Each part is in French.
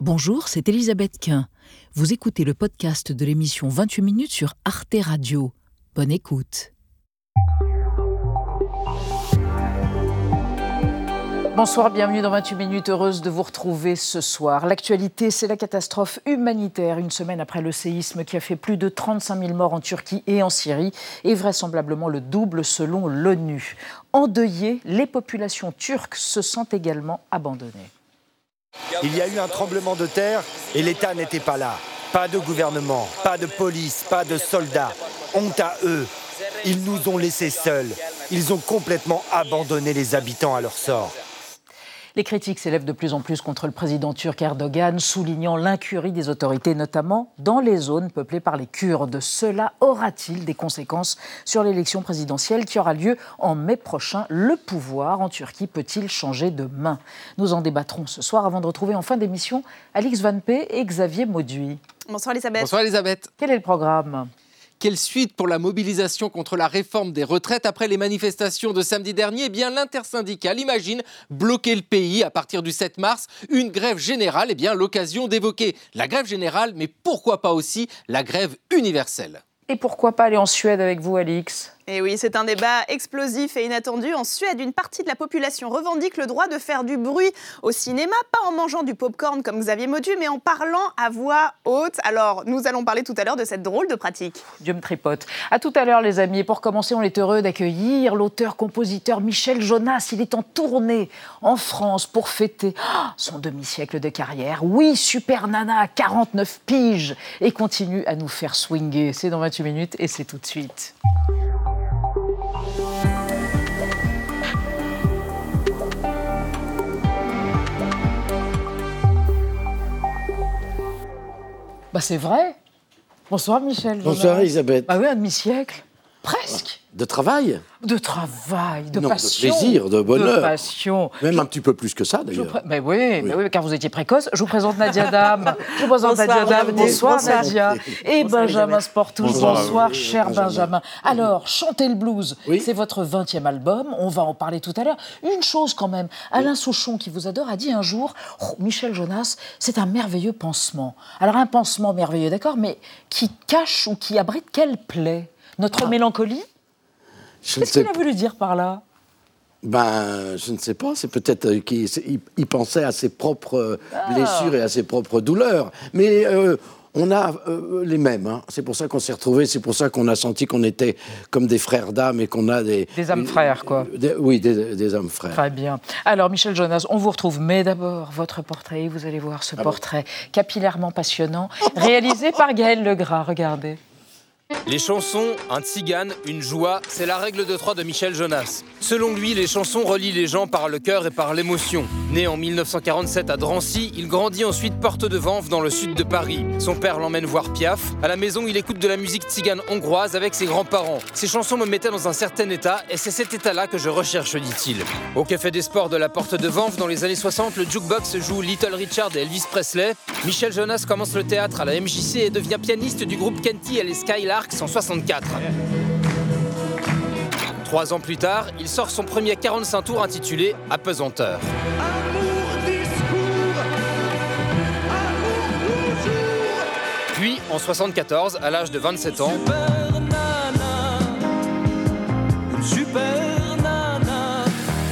Bonjour, c'est Elisabeth Quint. Vous écoutez le podcast de l'émission 28 minutes sur Arte Radio. Bonne écoute. Bonsoir, bienvenue dans 28 minutes. Heureuse de vous retrouver ce soir. L'actualité, c'est la catastrophe humanitaire, une semaine après le séisme qui a fait plus de 35 000 morts en Turquie et en Syrie, et vraisemblablement le double selon l'ONU. Endeuillées, les populations turques se sentent également abandonnées. Il y a eu un tremblement de terre et l'État n'était pas là. Pas de gouvernement, pas de police, pas de soldats. Honte à eux. Ils nous ont laissés seuls. Ils ont complètement abandonné les habitants à leur sort. Les critiques s'élèvent de plus en plus contre le président turc Erdogan, soulignant l'incurie des autorités, notamment dans les zones peuplées par les Kurdes. Cela aura-t-il des conséquences sur l'élection présidentielle qui aura lieu en mai prochain? Le pouvoir en Turquie peut-il changer de main? Nous en débattrons ce soir avant de retrouver en fin d'émission Alix Van P et Xavier Mauduit. Bonsoir Elisabeth. Bonsoir Elisabeth. Quel est le programme? Quelle suite pour la mobilisation contre la réforme des retraites après les manifestations de samedi dernier? Eh bien, l'intersyndicale imagine bloquer le pays à partir du 7 mars. Une grève générale, eh bien, l'occasion d'évoquer la grève générale, mais pourquoi pas aussi la grève universelle? Et pourquoi pas aller en Suède avec vous, Alix? Et oui, c'est un débat explosif et inattendu. En Suède, une partie de la population revendique le droit de faire du bruit au cinéma, pas en mangeant du pop-corn comme Xavier Modu, mais en parlant à voix haute. Alors, nous allons parler tout à l'heure de cette drôle de pratique. Dieu me tripote. À tout à l'heure, les amis. Pour commencer, on est heureux d'accueillir l'auteur-compositeur Michel Jonas. Il est en tournée en France pour fêter ah, son demi-siècle de carrière. Oui, Super Nana à 49 piges et continue à nous faire swinguer. C'est dans 28 minutes et c'est tout de suite. Bah c'est vrai. Bonsoir Michel. Bonsoir Elisabeth. Bah oui, un demi-siècle. Presque. De travail De travail, de passion. De plaisir, de bonheur. De passion. Même un petit peu plus que ça, d'ailleurs. Mais oui, oui. car vous étiez précoce. Je vous présente Nadia Dame. Je vous présente Nadia Dame. Bonsoir, Nadia. Et Benjamin Sportouche. Bonsoir, bonsoir cher Benjamin. Alors, Chantez le blues, c'est votre 20e album. On va en parler tout à l'heure. Une chose quand même, Alain Souchon, qui vous adore, a dit un jour oh, Michel Jonas, c'est un merveilleux pansement. Alors, un pansement merveilleux, d'accord, mais qui cache ou qui abrite quelle plaie? Notre ah. mélancolie Qu'est-ce qu'il a voulu dire par là? Ben, je ne sais pas. C'est peut-être qu'il pensait à ses propres ah. blessures et à ses propres douleurs. Mais euh, on a euh, les mêmes. Hein. C'est pour ça qu'on s'est retrouvés. C'est pour ça qu'on a senti qu'on était comme des frères d'âme et qu'on a des. Des âmes frères, quoi. oui, des, des, âmes frères. Très bien. Alors, Michel Jonas, on vous retrouve. Mais d'abord, votre portrait. Vous allez voir ce ah portrait capillairement passionnant, réalisé par Gaël Legras. Regardez. Les chansons, un tzigane, une joie, c'est la règle de trois de Michel Jonas. Selon lui, les chansons relient les gens par le cœur et par l'émotion. Né en 1947 à Drancy, il grandit ensuite porte de Vanves dans le sud de Paris. Son père l'emmène voir Piaf. À la maison, il écoute de la musique tzigane hongroise avec ses grands-parents. Ces chansons me mettaient dans un certain état et c'est cet état-là que je recherche, dit-il. Au café des sports de la porte de Vanves, dans les années 60, le jukebox joue Little Richard et Elvis Presley. Michel Jonas commence le théâtre à la MJC et devient pianiste du groupe Kenty et les Skylar 164. Trois ans plus tard, il sort son premier 45 tours intitulé Apesanteur. Puis, en 74, à l'âge de 27 ans,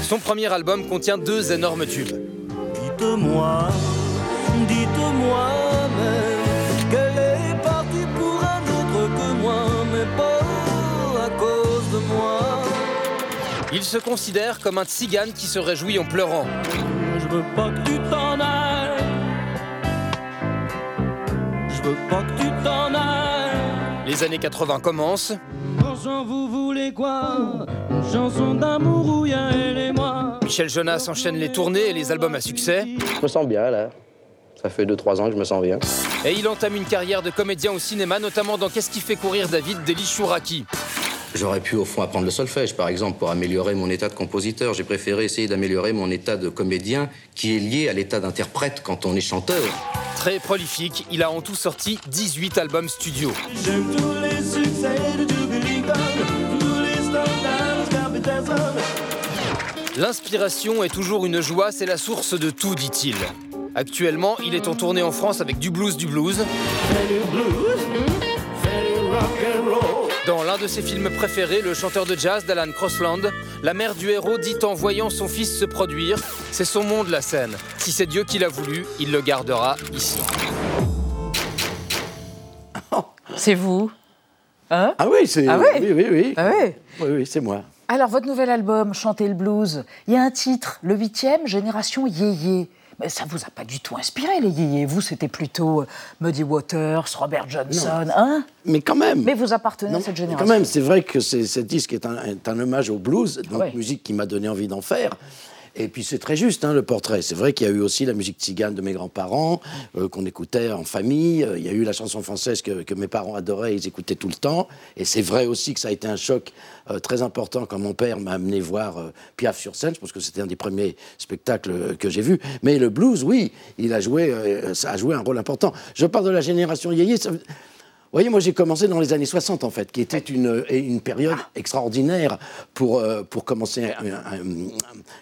son premier album contient deux énormes tubes. Dites-moi Il se considère comme un tzigane qui se réjouit en pleurant. Je veux pas que tu t'en ailles. Je veux pas que tu t'en ailles. Les années 80 commencent. vous voulez quoi? Une chanson d'amour où elle et moi. Michel Jonas enchaîne les tournées et les albums à succès. Je me sens bien là. Ça fait 2-3 ans que je me sens bien. Et il entame une carrière de comédien au cinéma, notamment dans Qu'est-ce qui fait courir David d'Elie Chouraki. J'aurais pu au fond apprendre le solfège, par exemple, pour améliorer mon état de compositeur. J'ai préféré essayer d'améliorer mon état de comédien, qui est lié à l'état d'interprète quand on est chanteur. Très prolifique, il a en tout sorti 18 albums studio. L'inspiration est toujours une joie, c'est la source de tout, dit-il. Actuellement, il est en tournée en France avec du blues du blues. Dans l'un de ses films préférés, le chanteur de jazz d'Alan Crossland, la mère du héros dit en voyant son fils se produire C'est son monde la scène. Si c'est Dieu qui l'a voulu, il le gardera ici. C'est vous Hein Ah oui, c'est. Ah ouais oui, oui, oui. Ah ouais Oui, oui, c'est moi. Alors, votre nouvel album, Chanter le blues, il y a un titre, le huitième, Génération Yéyé. Mais ça vous a pas du tout inspiré, les yéyés. Vous, c'était plutôt euh, Muddy Waters, Robert Johnson, hein? Mais quand même. Mais vous appartenez Non, à cette mais génération. Quand même, c'est vrai que ce disque est un, est un hommage au blues, donc Ouais. musique qui m'a donné envie d'en faire. Et puis c'est très juste, hein, le portrait. C'est vrai qu'il y a eu aussi la musique tzigane de mes grands-parents, euh, qu'on écoutait en famille. Euh, Il y a eu la chanson française que, mes parents adoraient, ils écoutaient tout le temps. Et c'est vrai aussi que ça a été un choc euh, très important quand mon père m'a amené voir Piaf sur scène. Je pense que c'était un des premiers spectacles que j'ai vus. Mais le blues, oui, il a joué, ça a joué un rôle important. Je parle de la génération yéyé. Vous voyez, moi j'ai commencé dans les années 60 en fait, qui était une, une période extraordinaire pour, euh, pour commencer un- un-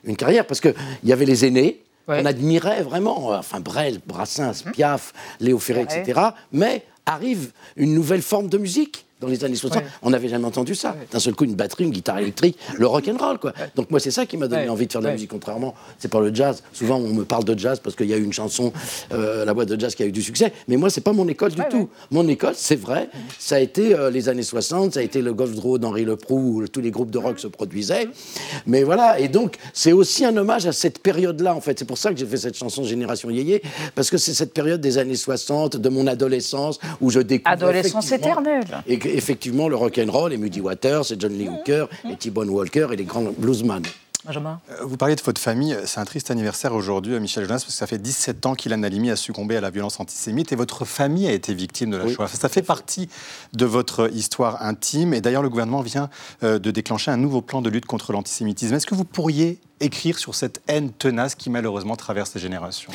une carrière, parce qu'il y avait les aînés, Ouais. on admirait vraiment, enfin Brel, Brassens, Piaf, Léo Ferré, etc. Mais arrive une nouvelle forme de musique. Dans les années 60, Ouais. on n'avait jamais entendu ça. D'un seul coup, une batterie, une guitare électrique, le rock and roll, quoi. Donc moi, c'est ça qui m'a donné envie de faire de la musique. Contrairement, c'est pas le jazz. Souvent, on me parle de jazz parce qu'il y a eu une chanson, euh, la boîte de jazz, qui a eu du succès. Mais moi, c'est pas mon école du tout. Mon école, c'est vrai, ça a été euh, les années 60, ça a été le Golf Draw d'Henri Leproux, où tous les groupes de rock se produisaient. Mais voilà, et donc, c'est aussi un hommage à cette période-là, en fait. C'est pour ça que j'ai fait cette chanson Génération Yéyé, parce que c'est cette période des années 60, de mon adolescence, où je découvre. Adolescence éternelle. Et effectivement, le rock'n'roll, et Muddy Waters, et John Lee Hooker, et T-Bone Walker, et les grands bluesmen. Benjamin Euh, Vous parliez de votre famille. C'est un triste anniversaire aujourd'hui, à Michel Jonas, parce que ça fait 17 ans qu'Ilan Halimi a succombé à la violence antisémite et votre famille a été victime de la Oui. Shoah. Ça fait partie de votre histoire intime. Et d'ailleurs, le gouvernement vient euh, de déclencher un nouveau plan de lutte contre l'antisémitisme. Est-ce que vous pourriez écrire sur cette haine tenace qui malheureusement traverse les générations?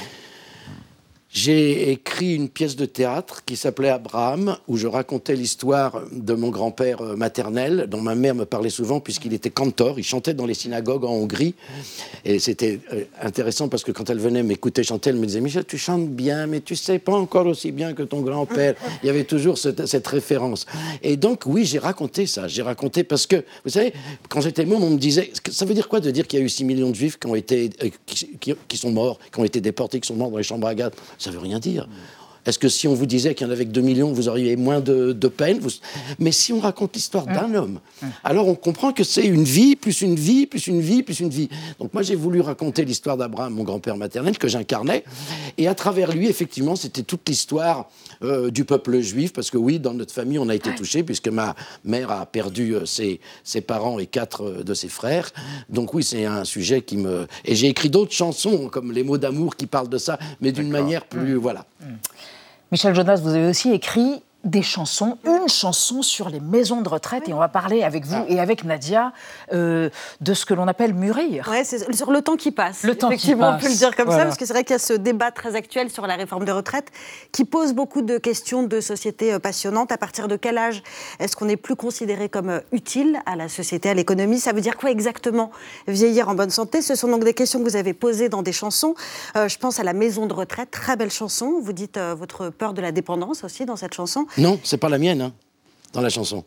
J'ai écrit une pièce de théâtre qui s'appelait Abraham, où je racontais l'histoire de mon grand-père euh, maternel, dont ma mère me parlait souvent, puisqu'il était cantor, il chantait dans les synagogues en Hongrie. Et c'était euh, intéressant parce que quand elle venait m'écouter chanter, elle me disait Michel, tu chantes bien, mais tu sais pas encore aussi bien que ton grand-père. Il y avait toujours cette, référence. Et donc, oui, j'ai raconté ça. J'ai raconté parce que, vous savez, quand j'étais môme, on me disait ça veut dire quoi de dire qu'il y a eu 6 millions de juifs qui, ont été, euh, qui sont morts, qui ont été déportés, qui sont morts dans les chambres à gaz Ça veut rien dire. Est-ce que si on vous disait qu'il y en avait que 2 millions, vous auriez moins de, de peine vous- Mais si on raconte l'histoire d'un homme, alors on comprend que c'est une vie, plus une vie, plus une vie, plus une vie. Donc moi j'ai voulu raconter l'histoire d'Abraham, mon grand-père maternel, que j'incarnais. Et à travers lui, effectivement, c'était toute l'histoire euh, du peuple juif, parce que oui, dans notre famille, on a été touchés, puisque ma mère a perdu euh, ses, ses parents et quatre euh, de ses frères. Donc oui, c'est un sujet qui me... Et j'ai écrit d'autres chansons, comme Les mots d'amour, qui parlent de ça, mais d'une manière plus... Voilà. Michel Jonas, vous avez aussi écrit des chansons, une chanson sur les maisons de retraite, et on va parler avec vous et avec Nadia euh, de ce que l'on appelle mûrir. Ouais, c'est sur le temps qui passe. Le temps qui Effectivement, on peut passe. le dire comme Voilà. ça, parce que c'est vrai qu'il y a ce débat très actuel sur la réforme des retraites qui pose beaucoup de questions de société euh, passionnantes. À partir de quel âge est-ce qu'on n'est plus considéré comme euh, utile à la société, à l'économie? Ça veut dire quoi exactement vieillir en bonne santé? Ce sont donc des questions que vous avez posées dans des chansons. Euh, je pense à la maison de retraite, très belle chanson. Vous dites euh, votre peur de la dépendance aussi dans cette chanson. Non, c'est pas la mienne, hein, dans la chanson.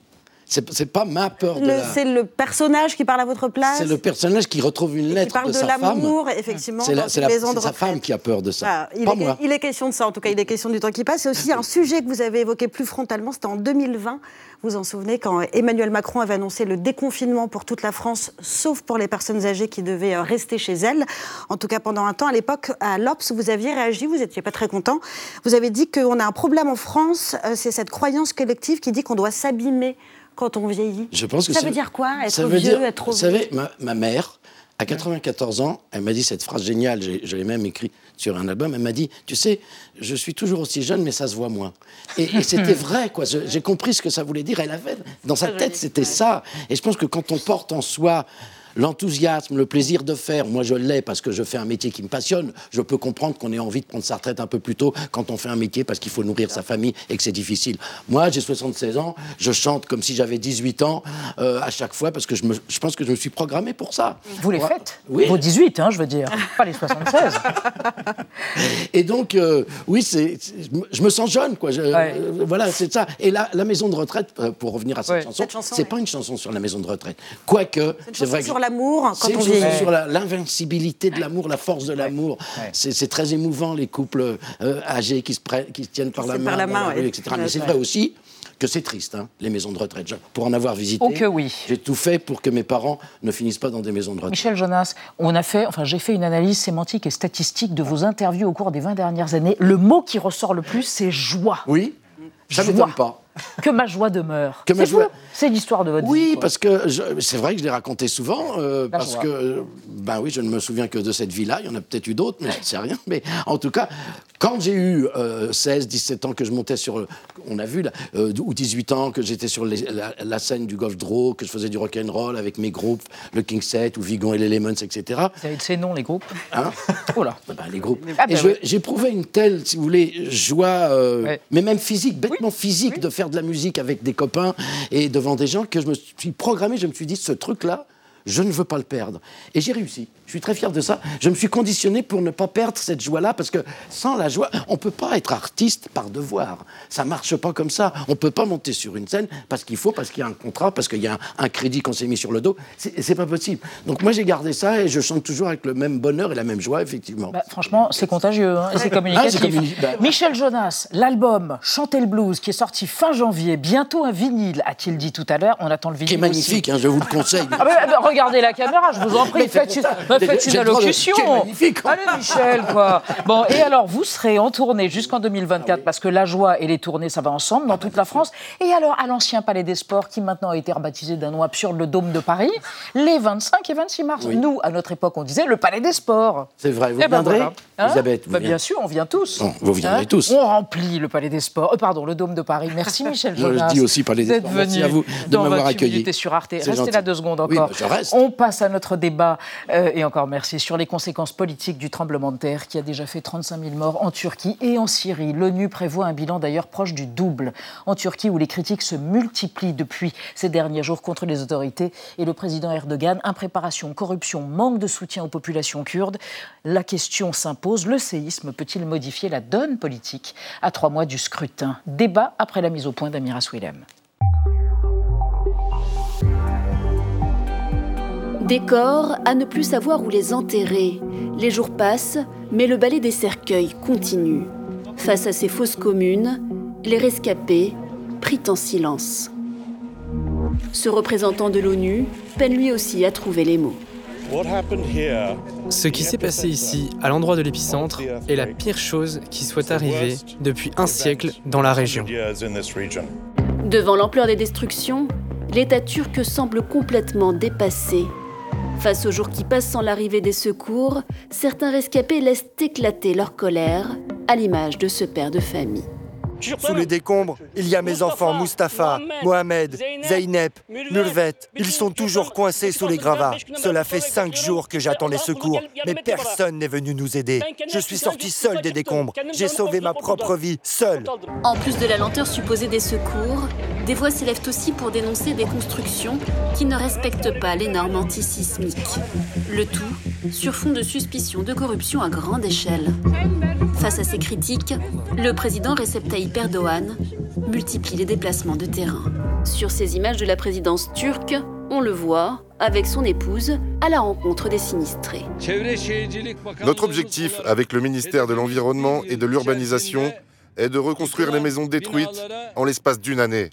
C'est pas ma peur la... C'est le personnage qui parle à votre place C'est le personnage qui retrouve une qui lettre parle de, de, sa femme. l'amour, effectivement, C'est la- la- sa femme qui a peur de ça. Il, pas est, moi. il est question de ça, en tout cas, il est question du temps qui passe. C'est aussi un sujet que vous avez évoqué plus frontalement, c'était en 2020. Vous vous en souvenez, quand Emmanuel Macron avait annoncé le déconfinement pour toute la France, sauf pour les personnes âgées qui devaient euh, rester chez elles. En tout cas, pendant un temps, à l'époque, à l'Obs, vous aviez réagi, vous n'étiez pas très content. Vous avez dit qu'on a un problème en France, euh, c'est cette croyance collective qui dit qu'on doit s'abîmer quand on vieillit. Je pense que ça veut dire quoi Être ça veut vieux, dire- être trop Vous savez, ma, ma mère, à 94 ans, elle m'a dit cette phrase géniale, je l'ai même écrit sur un album, elle m'a dit, tu sais, je suis toujours aussi jeune, mais ça se voit moins. Et, et c'était vrai, quoi. J'ai compris ce que ça voulait dire. Elle avait, dans sa tête, c'était ça. Et je pense que quand on porte en soi l'enthousiasme, le plaisir de faire. Moi, je l'ai parce que je fais un métier qui me passionne. Je peux comprendre qu'on ait envie de prendre sa retraite un peu plus tôt quand on fait un métier parce qu'il faut nourrir sa famille et que c'est difficile. Moi, j'ai 76 ans, je chante comme si j'avais 18 ans euh, à chaque fois parce que je, me, je, pense que je me suis programmé pour ça. Vous les faites oui. Vos 18, hein, je veux dire, pas les 76. et donc, euh, oui, c'est, je me sens jeune, quoi. Je, euh, voilà, c'est ça. Et la, la, maison de retraite, pour revenir à cette ouais. chanson, c'est pas une chanson sur la maison de retraite. Quoique, c'est vrai. sur l'amour, quand c'est on vieillit. chanson sur la, l'invincibilité de l'amour, la force de l'amour. C'est, c'est très émouvant, les couples âgés qui se, prennent, qui se tiennent par la main, par la main la rue, etc. Mais c'est vrai aussi que c'est triste, hein, les maisons de retraite. Pour en avoir visité, oh que oui. j'ai tout fait pour que mes parents ne finissent pas dans des maisons de retraite. Michel Jonas, on a fait, enfin, j'ai fait une analyse sémantique et statistique de vos interviews au cours des 20 dernières années. Le mot qui ressort le plus, c'est joie. Oui, ça ne m'étonne pas. Que ma joie demeure. Que ma joie... C'est l'histoire de votre oui, vie. Oui, parce que c'est vrai que je l'ai raconté souvent, euh, parce joie. que, ben oui, je ne me souviens que de cette vie-là. Il y en a peut-être eu d'autres, mais je ne sais rien. Mais en tout cas, quand j'ai eu euh, 16, 17 ans, que je montais sur, on a vu, là, euh, ou 18 ans, que j'étais sur les, la, la, scène du Golf Draw, que je faisais du rock and roll avec mes groupes, le King Set ou Vigon et les Lemons, etc. Vous avez de ces noms, les groupes? Hein? Oh là ben, Les groupes. Ah ben et oui. j'éprouvais une telle, si vous voulez, joie, euh, ouais. mais même physique, bêtement oui. physique, oui. de faire de la musique avec des copains et devant des gens que je me suis programmé, je me suis dit, ce truc-là, je ne veux pas le perdre. Et j'ai réussi. Je suis très fier de ça. Je me suis conditionné pour ne pas perdre cette joie-là, parce que sans la joie, on ne peut pas être artiste par devoir. Ça ne marche pas comme ça. On ne peut pas monter sur une scène parce qu'il faut, parce qu'il y a un contrat, parce qu'il y a un, un crédit qu'on s'est mis sur le dos. C'est pas possible. Donc moi, j'ai gardé ça et je chante toujours avec le même bonheur et la même joie, effectivement. Bah, franchement, c'est contagieux hein, et c'est communicatif. Ah, communi bah... Michel Jonas, l'album Chanter le blues, qui est sorti fin janvier, bientôt un vinyle, a-t-il dit tout à l'heure. On attend le vinyle. Qui est magnifique, hein, je vous le conseille. ah, bah, regardez la caméra, je vous en prie, faites, faites une allocution. magnifique. Allez, Michel, quoi. Bon, et alors, vous serez en tournée jusqu'en 2024, parce que la joie et les tournées, ça va ensemble dans toute la France. Et alors, à l'ancien Palais des Sports, qui maintenant a été rebaptisé d'un nom absurde, le Dôme de Paris, les 25 et 26 mars. Oui. Nous, à notre époque, on disait le Palais des Sports. C'est vrai, vous eh ben viendrez, voilà. hein Elisabeth vous bah, Bien sûr, on vient tous. Bon, vous viendrez hein tous. On remplit le Palais des Sports, euh, pardon, le Dôme de Paris. Merci, Michel Jonas. Je dis aussi Palais des Sports. Merci à vous de m'avoir accueilli. sur Arte. Restez gentil. là deux secondes encore. Oui, bah, je reste. On passe à notre débat, euh, et merci, sur les conséquences politiques du tremblement de terre qui a déjà fait 35 000 morts en Turquie et en Syrie. L'ONU prévoit un bilan d'ailleurs proche du double. En Turquie, où les critiques se multiplient depuis ces derniers jours contre les autorités et le président Erdogan, impréparation, corruption, manque de soutien aux populations kurdes, la question s'impose, le séisme peut-il modifier la donne politique? À trois mois du scrutin Débat après la mise au point d'Amira Swilem. Des corps à ne plus savoir où les enterrer. Les jours passent, mais le balai des cercueils continue. Face à ces fausses communes, les rescapés pris en silence. Ce représentant de l'ONU peine lui aussi à trouver les mots. Ce qui s'est passé ici, à l'endroit de l'épicentre, est la pire chose qui soit arrivée depuis un siècle dans la région. Devant l'ampleur des destructions, l'État turc semble complètement dépassé. Face aux jours qui passent sans l'arrivée des secours, certains rescapés laissent éclater leur colère, à l'image de ce père de famille. Sous les décombres, il y a mes enfants Mustapha, Mohamed, Zeynep, Nurvet. Ils sont toujours coincés sous les gravats. Cela fait cinq jours que j'attends les secours, mais personne n'est venu nous aider. Je suis sorti seul des décombres. J'ai sauvé ma propre vie, seul. En plus de la lenteur supposée des secours, des voix s'élèvent aussi pour dénoncer des constructions qui ne respectent pas les normes antisismiques. Le tout sur fond de suspicion de corruption à grande échelle. Face à ces critiques, le président Recep Tayyip Erdogan multiplie les déplacements de terrain. Sur ces images de la présidence turque, on le voit avec son épouse à la rencontre des sinistrés. Notre objectif avec le ministère de l'Environnement et de l'Urbanisation est de reconstruire les maisons détruites en l'espace d'une année.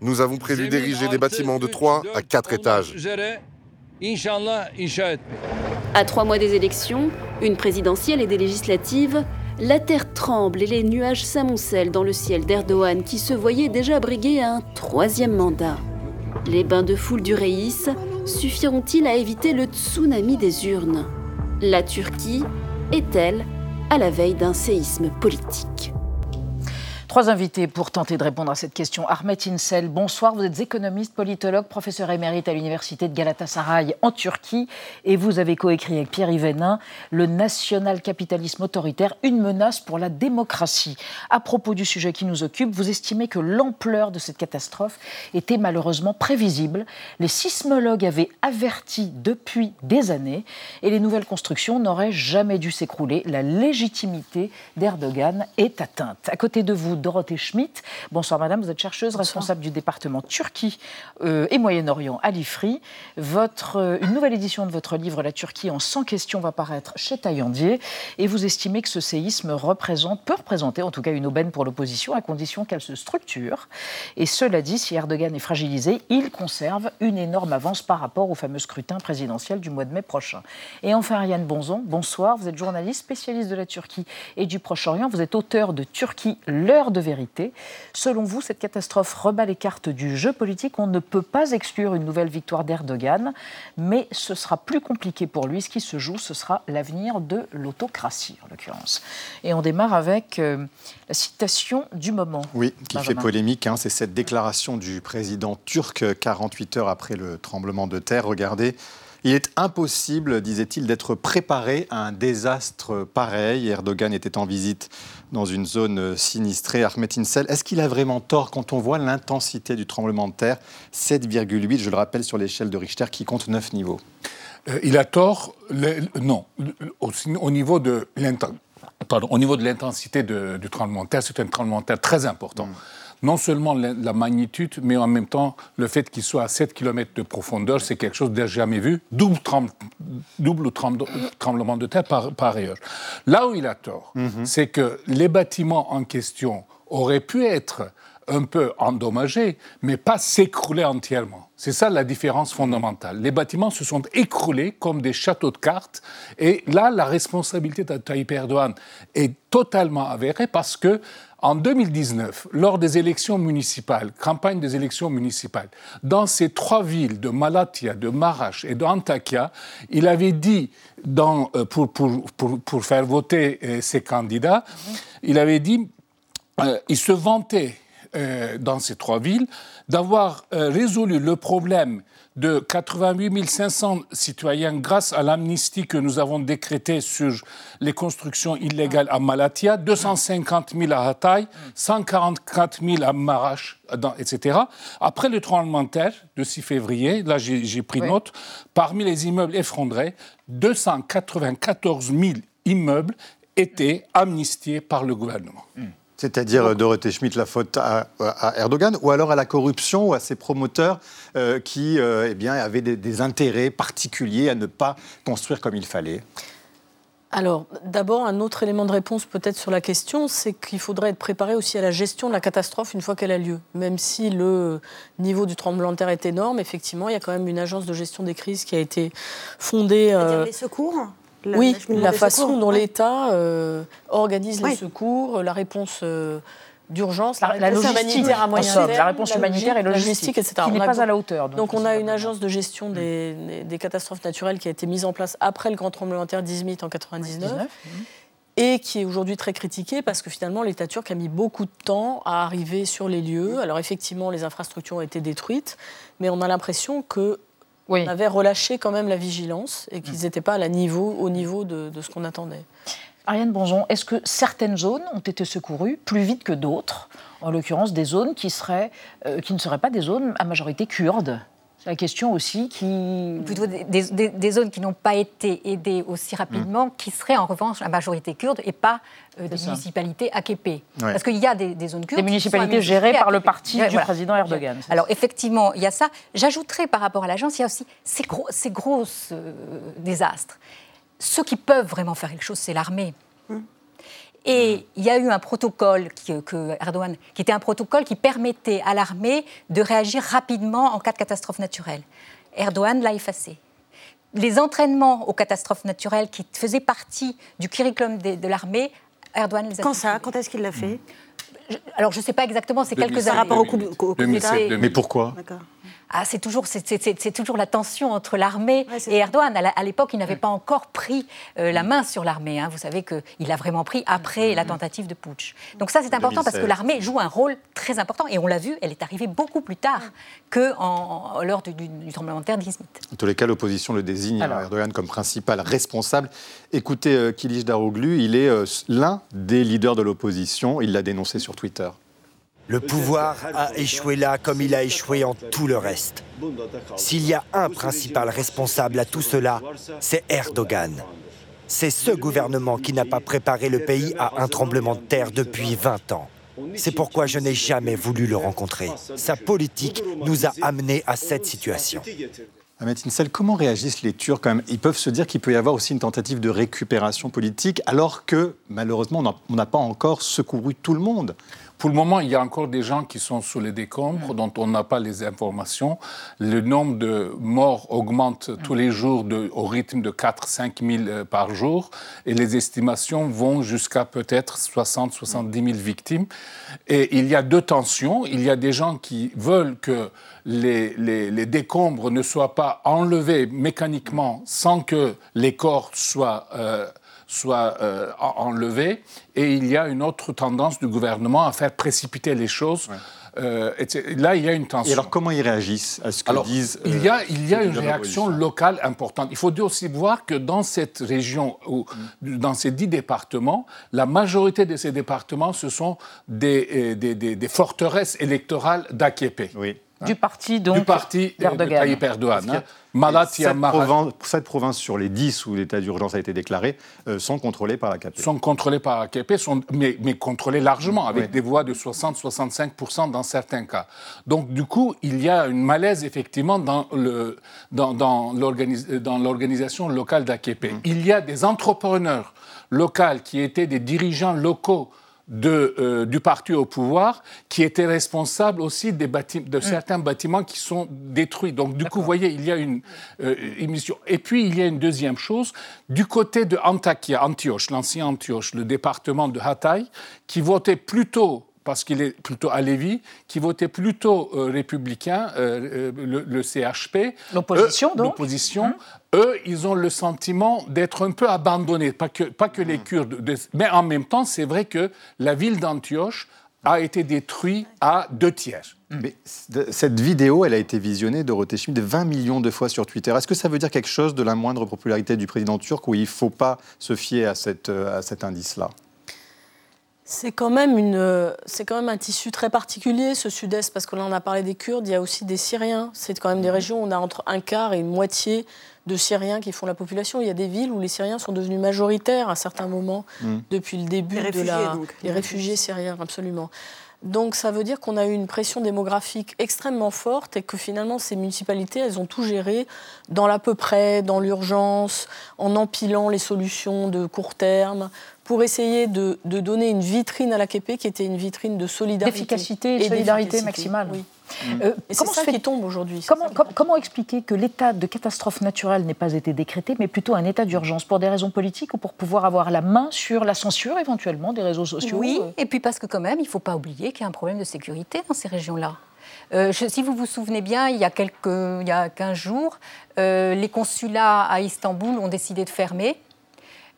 Nous avons prévu d'ériger des bâtiments de 3 à 4 étages. À trois mois des élections, une présidentielle et des législatives, la terre tremble et les nuages s'amoncellent dans le ciel d'Erdogan qui se voyait déjà briguer un troisième mandat. Les bains de foule du Reis suffiront-ils à éviter le tsunami des urnes? La Turquie est-elle à la veille d'un séisme politique Trois invités pour tenter de répondre à cette question. Ahmet Insel, bonsoir. Vous êtes économiste, politologue, professeur émérite à l'université de Galatasaray en Turquie et vous avez coécrit avec Pierre Yvenin Le national-capitalisme autoritaire, une menace pour la démocratie. À propos du sujet qui nous occupe, vous estimez que l'ampleur de cette catastrophe était malheureusement prévisible. Les sismologues avaient averti depuis des années et les nouvelles constructions n'auraient jamais dû s'écrouler. La légitimité d'Erdogan est atteinte. À côté de vous, Dorothée Schmidt. Bonsoir madame, vous êtes chercheuse responsable du département Turquie euh, et Moyen-Orient à l'IFRI. Euh, une nouvelle édition de votre livre La Turquie en 100 questions va paraître chez Taillandier et vous estimez que ce séisme représente, peut représenter en tout cas une aubaine pour l'opposition à condition qu'elle se structure. Et cela dit, si Erdogan est fragilisé, il conserve une énorme avance par rapport au fameux scrutin présidentiel du mois de mai prochain. Et enfin, Ariane Bonzon, bonsoir. Vous êtes journaliste, spécialiste de la Turquie et du Proche-Orient. Vous êtes auteur de Turquie, l'heure de vérité. Selon vous, cette catastrophe rebat les cartes du jeu politique. On ne peut pas exclure une nouvelle victoire d'Erdogan, mais ce sera plus compliqué pour lui. Ce qui se joue, ce sera l'avenir de l'autocratie, en l'occurrence. Et on démarre avec euh, la citation du moment. Oui, qui fait polémique. Hein. C'est cette déclaration du président turc 48 heures après le tremblement de terre. Regardez. Il est impossible, disait-il, d'être préparé à un désastre pareil. Erdogan était en visite dans une zone sinistrée. Ahmet Insel, est-ce qu'il a vraiment tort quand on voit l'intensité du tremblement de terre 7,8, je le rappelle, sur l'échelle de Richter, qui compte 9 niveaux? Euh, Il a tort, non, au, niveau de l'intensité du tremblement de terre, c'est un tremblement de terre très important. Mm non seulement la, magnitude, mais en même temps le fait qu'il soit à 7 km de profondeur, c'est quelque chose de jamais vu. Double, double tremblement de terre par, ailleurs. Là où il a tort, mhm. c'est que les bâtiments en question auraient pu être un peu endommagés, mais pas s'écrouler entièrement. C'est ça la différence fondamentale. Les bâtiments se sont écroulés comme des châteaux de cartes, et là, la responsabilité de Tayyip Erdogan est totalement avérée parce que en 2019, lors des élections municipales, campagne des élections municipales, dans ces trois villes de Malatya, de Marash et d'Antakya, il avait dit, euh, pour, faire voter euh, ses candidats, il avait dit, euh, il se vantait dans ces trois villes d'avoir résolu le problème de 88 500 citoyens grâce à l'amnistie que nous avons décrétée sur les constructions illégales à Malatya, 250 000 à Hatay, 144 000 à Marash, etc. Après le tremblement de terre de 6 février, là j'ai pris note, parmi les immeubles effondrés, 294 000 immeubles étaient amnistiés par le gouvernement. Hmm. C'est-à-dire, Dorothée Schmitt, la faute à, Erdogan ou alors à la corruption ou à ses promoteurs euh, qui euh, eh bien, avaient des, intérêts particuliers à ne pas construire comme il fallait alors, d'abord, un autre élément de réponse peut-être sur la question, c'est qu'il faudrait être préparé aussi à la gestion de la catastrophe une fois qu'elle a lieu. Même si le niveau du tremblement de terre est énorme, effectivement, il y a quand même une agence de gestion des crises qui a été fondée. Euh... les secours oui, la façon dont l'État euh, organise les secours, la réponse euh, d'urgence, la, la, humanitaire à moyen terme, la réponse humanitaire et logistique, etc. Qui n'est pas à la hauteur. Donc, on a une agence de gestion des, catastrophes naturelles qui a été mise en place après le grand tremblement de terre d'Izmit en 99. Et qui est aujourd'hui très critiquée parce que finalement l'État turc a mis beaucoup de temps à arriver sur les lieux. Alors effectivement, les infrastructures ont été détruites, mais on a l'impression que on avait relâché quand même la vigilance et qu'ils n'étaient pas à la niveau, au niveau de, ce qu'on attendait. Ariane Bonzon, est-ce que certaines zones ont été secourues plus vite que d'autres? En l'occurrence, des zones qui, seraient, euh, qui ne seraient pas des zones à majorité kurde c'est la question aussi qui... Plutôt des, zones qui n'ont pas été aidées aussi rapidement, hmm. qui seraient en revanche la majorité kurde et pas euh, des municipalités AKP. Parce qu'il y a des, zones kurdes... Des municipalités gérées par le parti du président Erdogan. Alors effectivement, il y a ça. J'ajouterais par rapport à l'agence, il y a aussi ces gros, ces gros euh, désastres. Ceux qui peuvent vraiment faire quelque chose, c'est l'armée. Hmm. Et il y a eu un protocole qui, que Erdogan, qui était un protocole qui permettait à l'armée de réagir rapidement en cas de catastrophe naturelle. Erdogan l'a effacé. Les entraînements aux catastrophes naturelles qui faisaient partie du curriculum de, l'armée, Erdogan les a Quand ça Quand est-ce qu'il l'a fait? Alors je ne sais pas exactement, c'est quelques années. Par rapport au coup, Mais pourquoi? Ah, c'est toujours, c'est, toujours la tension entre l'armée et Erdogan. À, l'époque, il n'avait pas encore pris euh, la main sur l'armée. Hein. Vous savez qu'il a vraiment pris après la tentative de putsch. Donc ça, c'est important parce que l'armée joue un rôle très important. Et on l'a vu, elle est arrivée beaucoup plus tard que en, lors du, tremblement de terre d'Izmit. En tous les cas, l'opposition le désigne, hein, Erdogan, comme principal responsable. Écoutez, euh, Kilic Daroglu, il est euh, l'un des leaders de l'opposition. Il l'a dénoncé sur Twitter. Le pouvoir a échoué là comme il a échoué en tout le reste. S'il y a un principal responsable à tout cela, c'est Erdogan. C'est ce gouvernement qui n'a pas préparé le pays à un tremblement de terre depuis 20 ans. C'est pourquoi je n'ai jamais voulu le rencontrer. Sa politique nous a amenés à cette situation. Ahmet Insel, comment réagissent les Turcs quand Ils peuvent se dire qu'il peut y avoir aussi une tentative de récupération politique, alors que malheureusement, on n'a pas encore secouru tout le monde. Pour le moment, il y a encore des gens qui sont sous les décombres, dont on n'a pas les informations. Le nombre de morts augmente tous les jours de, au rythme de 4-5 000 euh, par jour. Et les estimations vont jusqu'à peut-être 60-70 000 victimes. Et il y a deux tensions. Il y a des gens qui veulent que les, les, décombres ne soient pas enlevés mécaniquement sans que les corps soient... Euh, soit euh, enlevé. Et il y a une autre tendance du gouvernement à faire précipiter les choses. Euh, là, il y a une tension. Et alors, comment ils réagissent à ce que disent Il y a, il y a une réaction locale importante. Il faut aussi voir que dans cette région, ou dans ces dix départements, la majorité de ces départements, ce sont des, euh, des, des, des forteresses électorales d'AKP. Oui. Du parti, donc, du parti d'Erdogan. Tayyip Erdogan. Hein. Malatya, provinces, sur les dix où l'état d'urgence a été déclaré euh, sont contrôlées par la KP. Sont contrôlées par la KP, sont, mais, mais contrôlées largement, avec des voix de 60-65% dans certains cas. Donc, du coup, il y a une malaise, effectivement, dans, le, dans, dans l'organisation locale d'AKP. Mm. Il y a des entrepreneurs locaux qui étaient des dirigeants locaux de, euh, du parti au pouvoir qui était responsable aussi des de certains bâtiments qui sont détruits. Donc, du coup, vous voyez, il y a une euh, émission. Et puis, il y a une deuxième chose. Du côté de Antakya, Antioche, l'ancien Antioche, le département de Hatay, qui votait plutôt parce qu'il est plutôt à Lévis, qui votait plutôt euh, républicain, le, le, CHP. L'opposition, donc L'opposition. Hum eux, ils ont le sentiment d'être un peu abandonnés, pas que, pas que les mm. Kurdes, mais en même temps, c'est vrai que la ville d'Antioche a été détruite à deux tiers. Mm. Mais cette vidéo, elle a été visionnée, Dorothée Schmidt, 20 millions de fois sur Twitter. Est-ce que ça veut dire quelque chose de la moindre popularité du président turc ou il ne faut pas se fier à, cette, à cet indice-là? C'est quand, même une, c'est quand même un tissu très particulier, ce sud-est, parce que là, on a parlé des Kurdes, il y a aussi des Syriens. C'est quand même des mm. régions où on a entre un quart et une moitié de Syriens qui font la population. Il y a des villes où les Syriens sont devenus majoritaires à certains moments mm. depuis le début de la... Les réfugiés syriens, absolument. Donc ça veut dire qu'on a eu une pression démographique extrêmement forte et que finalement ces municipalités, elles ont tout géré dans l'à peu près, dans l'urgence, en empilant les solutions de court terme pour essayer de, donner une vitrine à la l'AKP qui était une vitrine de solidarité. D'efficacité et, de solidarité maximale. Oui. Euh, comment ça qui tombe aujourd'hui. Comment, expliquer que l'état de catastrophe naturelle n'ait pas été décrété, mais plutôt un état d'urgence Pour des raisons politiques ou pour pouvoir avoir la main sur la censure éventuellement des réseaux sociaux Oui, euh et puis parce que quand même, il ne faut pas oublier qu'il y a un problème de sécurité dans ces régions-là. Euh, si vous vous souvenez bien, il y a, quelques, il y a 15 jours, les consulats à Istanbul ont décidé de fermer.